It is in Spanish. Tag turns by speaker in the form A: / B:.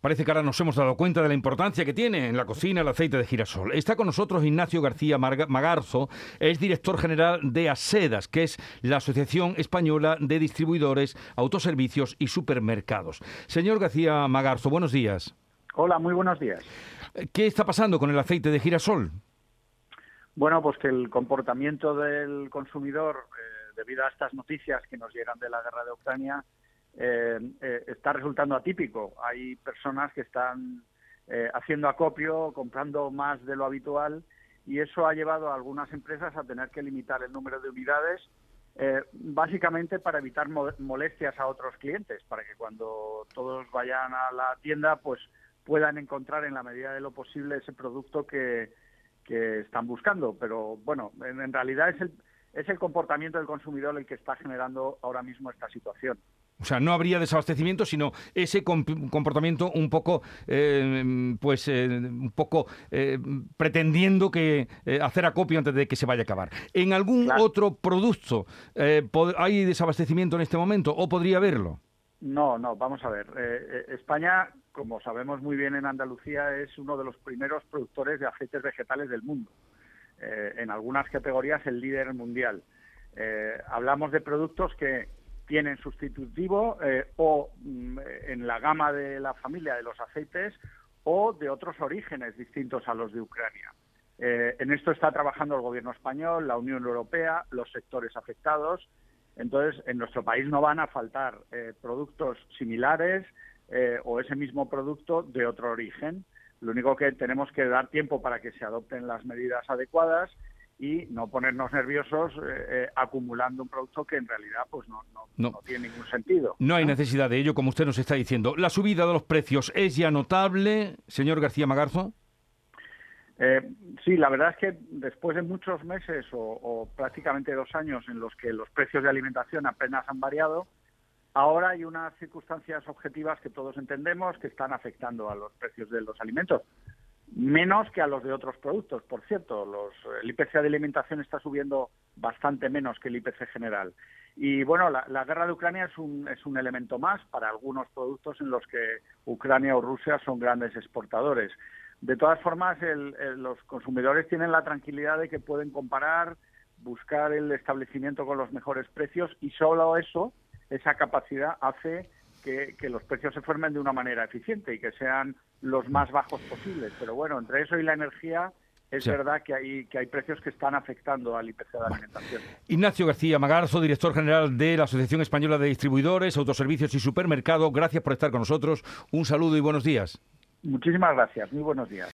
A: Parece que ahora nos hemos dado cuenta de la importancia que tiene en la cocina el aceite de girasol. Está con nosotros Ignacio García Magarzo, es director general de ASEDAS, que es la Asociación Española de Distribuidores, Autoservicios y Supermercados. Señor García Magarzo, buenos días.
B: Hola, muy buenos días.
A: ¿Qué está pasando con el aceite de girasol?
B: Bueno, pues que el comportamiento del consumidor, eh, debido a estas noticias que nos llegan de la guerra de Ucrania, eh, eh, está resultando atípico. Hay personas que están eh, haciendo acopio, comprando más de lo habitual y eso ha llevado a algunas empresas a tener que limitar el número de unidades, básicamente para evitar molestias a otros clientes, para que cuando todos vayan a la tienda, pues puedan encontrar en la medida de lo posible ese producto que, están buscando. Pero bueno, en realidad es el, es el comportamiento del consumidor el que está generando ahora mismo esta situación.
A: O sea, no habría desabastecimiento, sino ese comportamiento un poco, eh, pues, eh, un poco eh, pretendiendo que hacer acopio antes de que se vaya a acabar. ¿En algún otro producto hay desabastecimiento en este momento o podría haberlo?
B: No, no, vamos a ver. España, como sabemos muy bien en Andalucía, es uno de los primeros productores de aceites vegetales del mundo. en algunas categorías el líder mundial. hablamos de productos que tienen sustitutivo eh, o mm, en la gama de la familia de los aceites o de otros orígenes distintos a los de Ucrania. Eh, en esto está trabajando el gobierno español, la Unión Europea, los sectores afectados. Entonces, en nuestro país no van a faltar eh, productos similares o ese mismo producto de otro origen. Lo único que tenemos que dar tiempo para que se adopten las medidas adecuadas y no ponernos nerviosos eh, eh, acumulando un producto que en realidad pues no, no, tiene ningún sentido.
A: No hay necesidad de ello, como usted nos está diciendo. ¿La subida de los precios es ya notable, señor García Magarzo?
B: Eh, sí, la verdad es que después de muchos meses o, o, prácticamente dos años en los que los precios de alimentación apenas han variado, ahora hay unas circunstancias objetivas que todos entendemos que están afectando a los precios de los alimentos menos que a los de otros productos. Por cierto, los, el IPC de alimentación está subiendo bastante menos que el IPC general. Y bueno, la, guerra de Ucrania es un, es un elemento más para algunos productos en los que Ucrania o Rusia son grandes exportadores. De todas formas, los consumidores tienen la tranquilidad de que pueden comparar, buscar el establecimiento con los mejores precios y solo eso, esa capacidad hace que, los precios se formen de una manera eficiente y que sean los más bajos posibles. Pero bueno, entre eso y la energía, es verdad que hay, que hay precios que están afectando al IPC de la alimentación.
A: Ignacio García Magarzo, director general de la Asociación Española de Distribuidores, Autoservicios y Supermercados, gracias por estar con nosotros. Un saludo y buenos días.
B: Muchísimas gracias. Muy buenos días.